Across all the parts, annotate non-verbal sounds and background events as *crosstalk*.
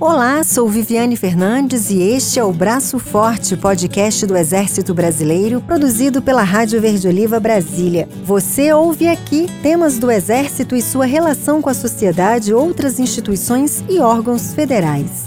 Olá, sou Viviane Fernandes e este é o Braço Forte, podcast do Exército Brasileiro, produzido pela Rádio Verde Oliva Brasília. Você ouve aqui temas do Exército e sua relação com a sociedade, outras instituições e órgãos federais.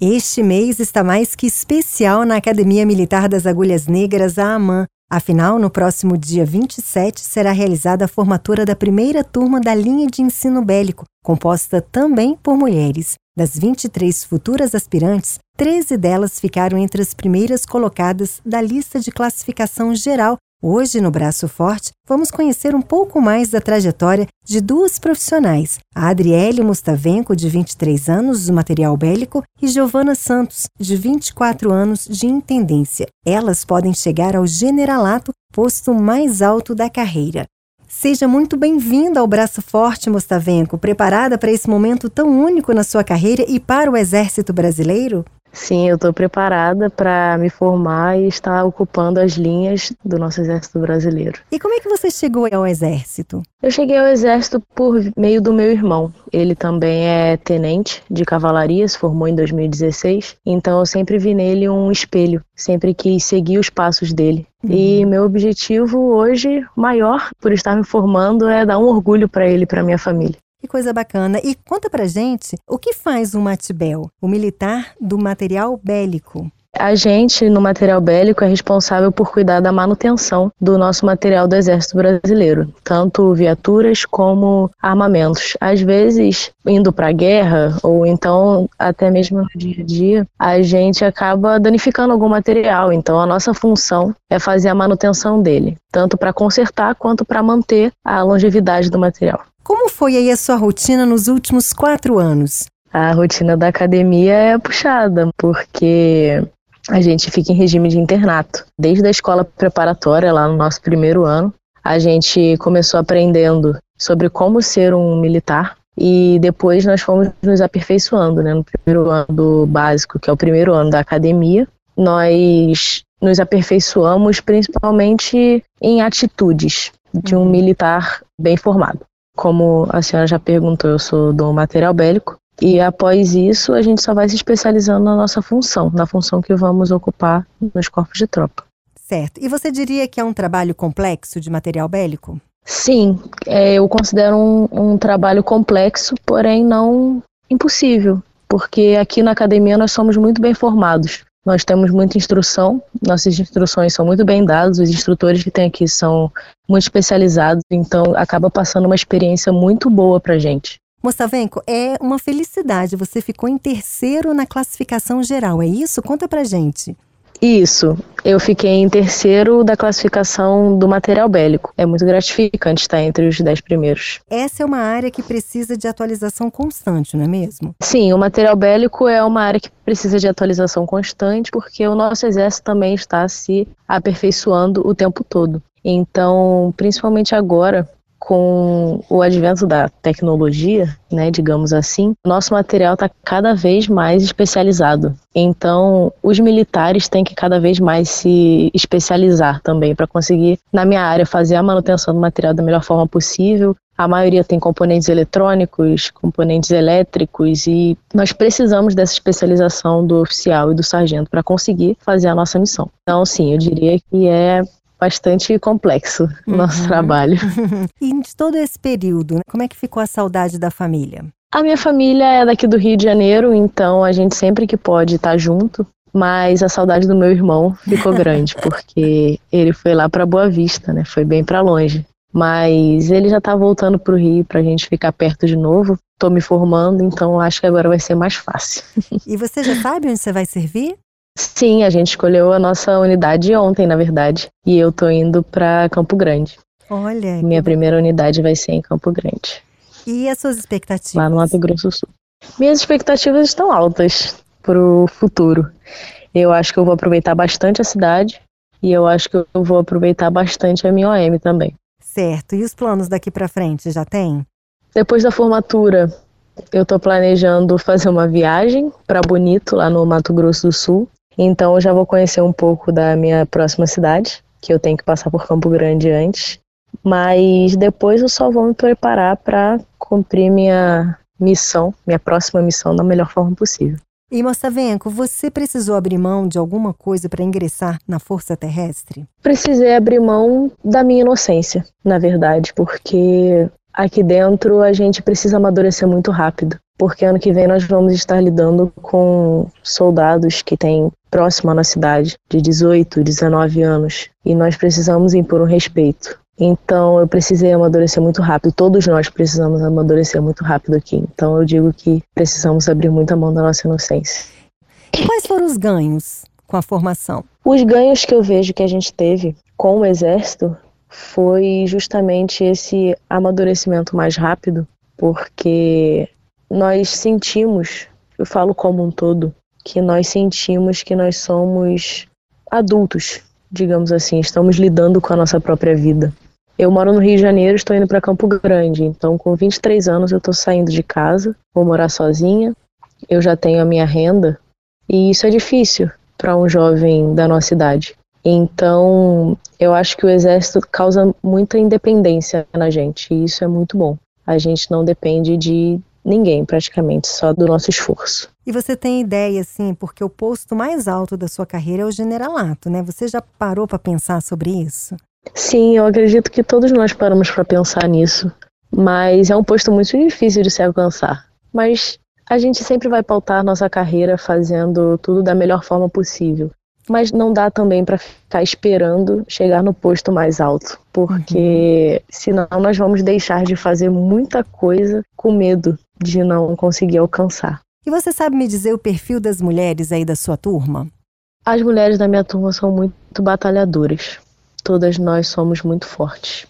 Este mês está mais que especial na Academia Militar das Agulhas Negras, a AMAN. Afinal, no próximo dia 27 será realizada a formatura da primeira turma da linha de ensino bélico, composta também por mulheres. Das 23 futuras aspirantes, 13 delas ficaram entre as primeiras colocadas da lista de classificação geral. Hoje, no Braço Forte, vamos conhecer um pouco mais da trajetória de duas profissionais, a Adriele Mustavenko, de 23 anos, do material bélico, e Giovana Santos, de 24 anos, de intendência. Elas podem chegar ao generalato, posto mais alto da carreira. Seja muito bem-vinda ao Braço Forte, Mostavenko, preparada para esse momento tão único na sua carreira e para o Exército Brasileiro? Sim, eu estou preparada para me formar e estar ocupando as linhas do nosso Exército Brasileiro. E como é que você chegou ao Exército? Eu cheguei ao Exército por meio do meu irmão. Ele também é tenente de cavalaria, se formou em 2016. Então eu sempre vi nele um espelho, sempre quis seguir os passos dele. Uhum. E meu objetivo hoje, maior, por estar me formando, é dar um orgulho para ele e para minha família. Que coisa bacana. E conta pra gente o que faz o Matibel, o militar do material bélico. A gente, no material bélico, é responsável por cuidar da manutenção do nosso material do Exército Brasileiro, tanto viaturas como armamentos. Às vezes, indo para a guerra, ou então até mesmo no dia a dia, a gente acaba danificando algum material. Então, a nossa função é fazer a manutenção dele, tanto para consertar quanto para manter a longevidade do material. Como foi aí a sua rotina nos últimos quatro anos? A rotina da academia é puxada, porque a gente fica em regime de internato. Desde a escola preparatória, lá no nosso primeiro ano, a gente começou aprendendo sobre como ser um militar e depois nós fomos nos aperfeiçoando, né? No primeiro ano do básico, que é o primeiro ano da academia, nós nos aperfeiçoamos principalmente em atitudes de um uhum. militar bem formado. Como a senhora já perguntou, eu sou do material bélico. E após isso, a gente só vai se especializando na nossa função, na função que vamos ocupar nos corpos de tropa. Certo. E você diria que é um trabalho complexo de material bélico? Sim, é, eu considero um, um trabalho complexo, porém não impossível, porque aqui na academia nós somos muito bem formados. Nós temos muita instrução, nossas instruções são muito bem dadas, os instrutores que tem aqui são muito especializados, então acaba passando uma experiência muito boa para gente. Mostavenko, é uma felicidade. Você ficou em terceiro na classificação geral, é isso? Conta pra gente. Isso, eu fiquei em terceiro da classificação do material bélico. É muito gratificante estar entre os dez primeiros. Essa é uma área que precisa de atualização constante, não é mesmo? Sim, o material bélico é uma área que precisa de atualização constante porque o nosso exército também está se aperfeiçoando o tempo todo. Então, principalmente agora, com o advento da tecnologia, né, digamos assim, nosso material está cada vez mais especializado. Então, os militares têm que cada vez mais se especializar também para conseguir, na minha área, fazer a manutenção do material da melhor forma possível. A maioria tem componentes eletrônicos, componentes elétricos e nós precisamos dessa especialização do oficial e do sargento para conseguir fazer a nossa missão. Então, sim, eu diria que é bastante complexo o uhum. nosso trabalho. *laughs* e de todo esse período, como é que ficou a saudade da família? A minha família é daqui do Rio de Janeiro, então a gente sempre que pode tá junto. Mas a saudade do meu irmão ficou *laughs* grande, porque ele foi lá para Boa Vista, né? Foi bem para longe. Mas ele já tá voltando pro Rio pra gente ficar perto de novo. Tô me formando, então acho que agora vai ser mais fácil. E você já sabe onde você vai servir? Sim, a gente escolheu a nossa unidade ontem, na verdade. E eu tô indo para Campo Grande. Olha. Minha primeira unidade vai ser em Campo Grande. E as suas expectativas? Lá no Mato Grosso do Sul. Minhas expectativas estão altas pro futuro. Eu acho que eu vou aproveitar bastante a cidade e eu acho que eu vou aproveitar bastante a minha OM também. Certo. E os planos daqui para frente, já tem? Depois da formatura, eu estou planejando fazer uma viagem para Bonito, lá no Mato Grosso do Sul. Então eu já vou conhecer um pouco da minha próxima cidade, que eu tenho que passar por Campo Grande antes. Mas depois eu só vou me preparar para cumprir minha missão, minha próxima missão, da melhor forma possível. E Mostavenko, você precisou abrir mão de alguma coisa para ingressar na Força Terrestre? Precisei abrir mão da minha inocência, na verdade, porque aqui dentro a gente precisa amadurecer muito rápido. Porque ano que vem nós vamos estar lidando com soldados que têm próximo à nossa cidade, de 18, 19 anos, e nós precisamos impor um respeito. Então eu precisei amadurecer muito rápido. Todos nós precisamos amadurecer muito rápido aqui. Então eu digo que precisamos abrir muita mão da nossa inocência. Quais foram os ganhos com a formação? Os ganhos que eu vejo que a gente teve com o exército foi justamente esse amadurecimento mais rápido, porque nós sentimos, eu falo como um todo, que nós sentimos que nós somos adultos, digamos assim, estamos lidando com a nossa própria vida. Eu moro no Rio de Janeiro, estou indo para Campo Grande, então com 23 anos eu estou saindo de casa, vou morar sozinha, eu já tenho a minha renda e isso é difícil para um jovem da nossa idade. Então, eu acho que o exército causa muita independência na gente e isso é muito bom. A gente não depende de ninguém, praticamente, só do nosso esforço. E você tem ideia, assim, porque o posto mais alto da sua carreira é o generalato, né? Você já parou para pensar sobre isso? Sim, eu acredito que todos nós paramos para pensar nisso, mas é um posto muito difícil de se alcançar. Mas a gente sempre vai pautar nossa carreira fazendo tudo da melhor forma possível. Mas não dá também para ficar esperando chegar no posto mais alto, porque uhum. senão nós vamos deixar de fazer muita coisa com medo de não conseguir alcançar. E você sabe me dizer o perfil das mulheres aí da sua turma? As mulheres da minha turma são muito batalhadoras todas nós somos muito fortes.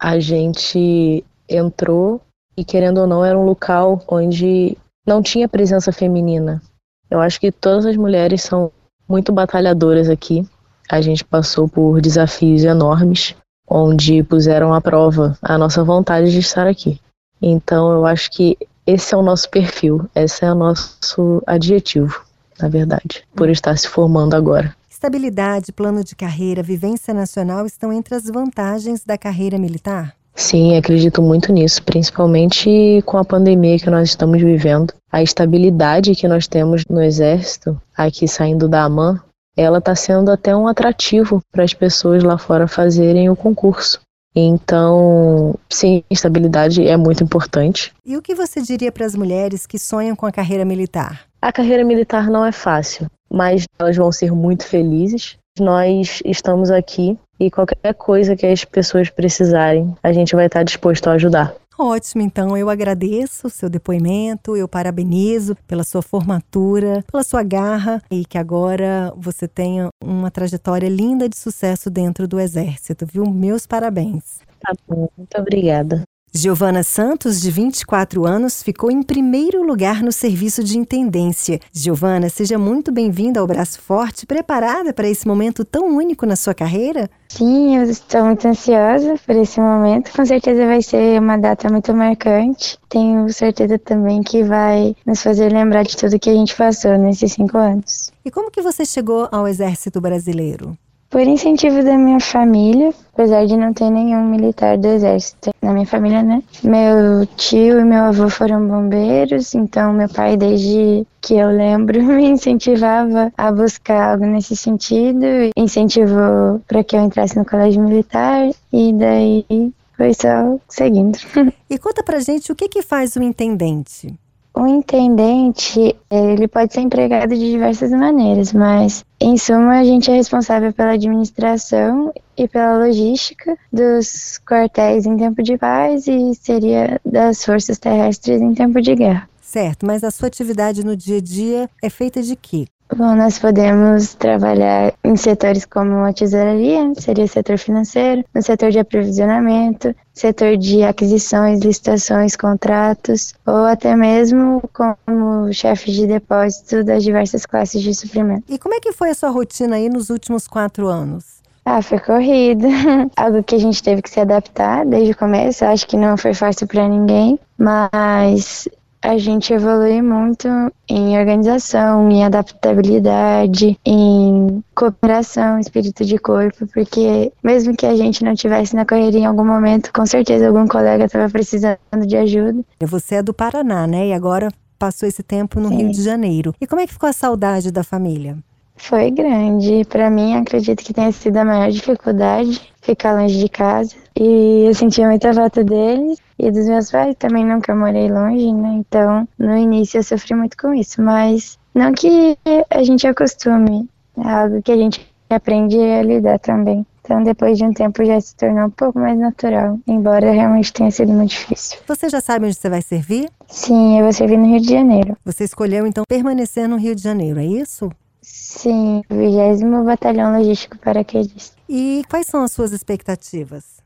A gente entrou e, querendo ou não, era um local onde não tinha presença feminina. Eu acho que todas as mulheres são muito batalhadoras aqui. A gente passou por desafios enormes, onde puseram à prova a nossa vontade de estar aqui. Então, eu acho que esse é o nosso perfil, esse é o nosso adjetivo, na verdade, por estar se formando agora. Estabilidade, plano de carreira, vivência nacional estão entre as vantagens da carreira militar? Sim, acredito muito nisso, principalmente com a pandemia que nós estamos vivendo. A estabilidade que nós temos no Exército, aqui saindo da AMAN, ela está sendo até um atrativo para as pessoas lá fora fazerem o concurso. Então, sim, estabilidade é muito importante. E o que você diria para as mulheres que sonham com a carreira militar? A carreira militar não é fácil mas elas vão ser muito felizes. Nós estamos aqui e qualquer coisa que as pessoas precisarem, a gente vai estar disposto a ajudar. Ótimo, então eu agradeço o seu depoimento, eu parabenizo pela sua formatura, pela sua garra e que agora você tenha uma trajetória linda de sucesso dentro do Exército, viu? Meus parabéns. Tá bom, muito obrigada. Giovana Santos, de 24 anos, ficou em primeiro lugar no serviço de intendência. Giovana, seja muito bem-vinda ao Braço Forte, preparada para esse momento tão único na sua carreira? Sim, eu estou muito ansiosa por esse momento. Com certeza vai ser uma data muito marcante. Tenho certeza também que vai nos fazer lembrar de tudo que a gente passou nesses cinco anos. E como que você chegou ao Exército Brasileiro? Por incentivo da minha família, apesar de não ter nenhum militar do exército na minha família, né? Meu tio e meu avô foram bombeiros, então meu pai, desde que eu lembro, *laughs* me incentivava a buscar algo nesse sentido, incentivou para que eu entrasse no colégio militar e daí foi só seguindo. *laughs* E conta pra gente o que que faz o intendente? O intendente, ele pode ser empregado de diversas maneiras, mas em suma a gente é responsável pela administração e pela logística dos quartéis em tempo de paz e seria das forças terrestres em tempo de guerra. Certo, mas a sua atividade no dia a dia é feita de quê? Bom, nós podemos trabalhar em setores como a tesouraria, seria o setor financeiro, no setor de aprovisionamento, setor de aquisições, licitações, contratos, ou até mesmo como chefe de depósito das diversas classes de suprimento. E como é que foi a sua rotina aí nos últimos quatro anos? Ah, foi corrida. *laughs* Algo que a gente teve que se adaptar desde o começo. Acho que não foi fácil para ninguém, mas a gente evolui muito em organização, em adaptabilidade, em cooperação, espírito de corpo, porque mesmo que a gente não tivesse na correria em algum momento, com certeza algum colega estava precisando de ajuda. Você é do Paraná, né? E agora passou esse tempo no Sim. Rio de Janeiro. E como é que ficou a saudade da família? Foi grande. Para mim, acredito que tenha sido a maior dificuldade ficar longe de casa. E eu sentia muita falta deles e dos meus pais também nunca morei longe, né? Então, no início eu sofri muito com isso, mas não que a gente acostume, é algo que a gente aprende a lidar também. Então, depois de um tempo já se tornou um pouco mais natural, embora realmente tenha sido muito difícil. Você já sabe onde você vai servir? Sim, eu vou servir no Rio de Janeiro. Você escolheu então permanecer no Rio de Janeiro, é isso? Sim, 20 Batalhão Logístico Paraquedista. E quais são as suas expectativas?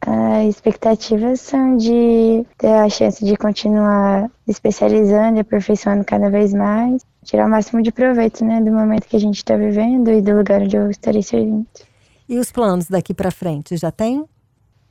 As expectativas são de ter a chance de continuar especializando e aperfeiçoando cada vez mais, tirar o máximo de proveito né, do momento que a gente está vivendo e do lugar onde eu estarei servindo. E os planos daqui para frente, já tem?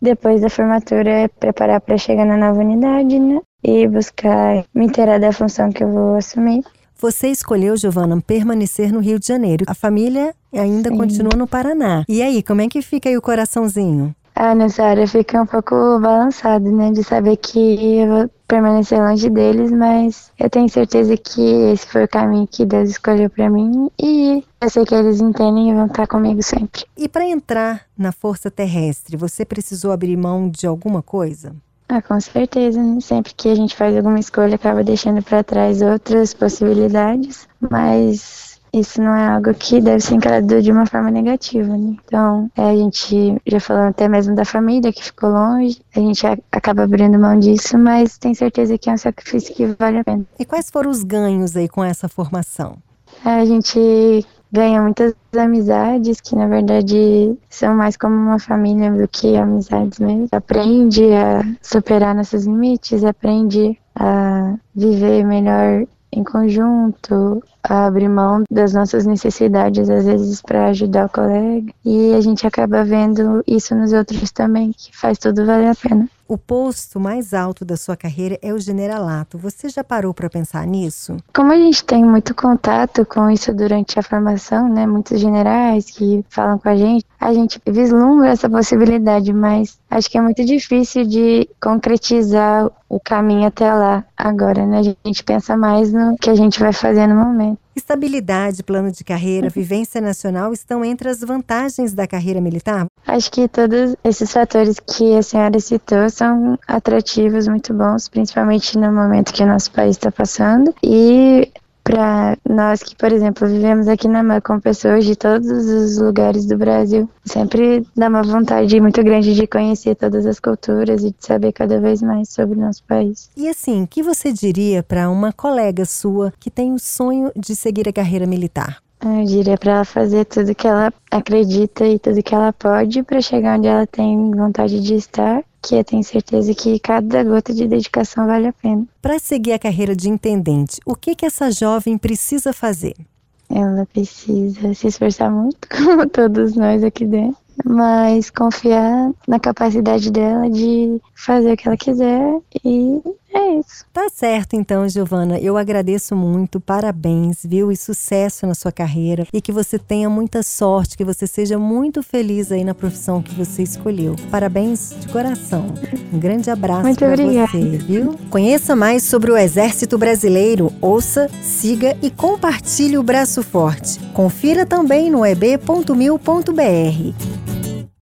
Depois da formatura, é preparar para chegar na nova unidade, né? E buscar me inteirar da função que eu vou assumir. Você escolheu, Giovana, permanecer no Rio de Janeiro. A família ainda Sim. continua no Paraná. E aí, como é que fica aí o coraçãozinho? Ah, nessa hora fica um pouco balançado, né? De saber que eu vou permanecer longe deles, mas eu tenho certeza que esse foi o caminho que Deus escolheu para mim e eu sei que eles entendem e vão estar comigo sempre. E para entrar na Força Terrestre, você precisou abrir mão de alguma coisa? Ah, com certeza. Né? Sempre que a gente faz alguma escolha, acaba deixando para trás outras possibilidades, mas isso não é algo que deve ser encarado de uma forma negativa, né? Então, é, a gente já falou até mesmo da família que ficou longe, a gente acaba abrindo mão disso, mas tem certeza que é um sacrifício que vale a pena. E quais foram os ganhos aí com essa formação? A gente ganha muitas amizades que na verdade são mais como uma família do que amizades mesmo. Aprende a superar nossos limites, aprende a viver melhor em conjunto, a abrir mão das nossas necessidades às vezes para ajudar o colega e a gente acaba vendo isso nos outros também que faz tudo valer a pena. O posto mais alto da sua carreira é o generalato. Você já parou para pensar nisso? Como a gente tem muito contato com isso durante a formação, né? Muitos generais que falam com a gente, a gente vislumbra essa possibilidade, mas acho que é muito difícil de concretizar o caminho até lá agora, né? A gente pensa mais no que a gente vai fazer no momento. Estabilidade, plano de carreira, vivência nacional estão entre as vantagens da carreira militar? Acho que todos esses fatores que a senhora citou são atrativos, muito bons, principalmente no momento que o nosso país está passando. E para nós que, por exemplo, vivemos aqui na MAC com pessoas de todos os lugares do Brasil, sempre dá uma vontade muito grande de conhecer todas as culturas e de saber cada vez mais sobre o nosso país. E assim, o que você diria para uma colega sua que tem o sonho de seguir a carreira militar? Eu diria para ela fazer tudo que ela acredita e tudo que ela pode para chegar onde ela tem vontade de estar, que eu tenho certeza que cada gota de dedicação vale a pena. Para seguir a carreira de intendente, o que que essa jovem precisa fazer? Ela precisa se esforçar muito, *laughs* como todos nós aqui dentro, mas confiar na capacidade dela de fazer o que ela quiser e é isso. Tá certo, então, Giovana. Eu agradeço muito, parabéns, viu? E sucesso na sua carreira. E que você tenha muita sorte, que você seja muito feliz aí na profissão que você escolheu. Parabéns de coração. Um grande abraço obrigada. você, viu? Conheça mais sobre o Exército Brasileiro. Ouça, siga e compartilhe o Braço Forte. Confira também no eb.mil.br.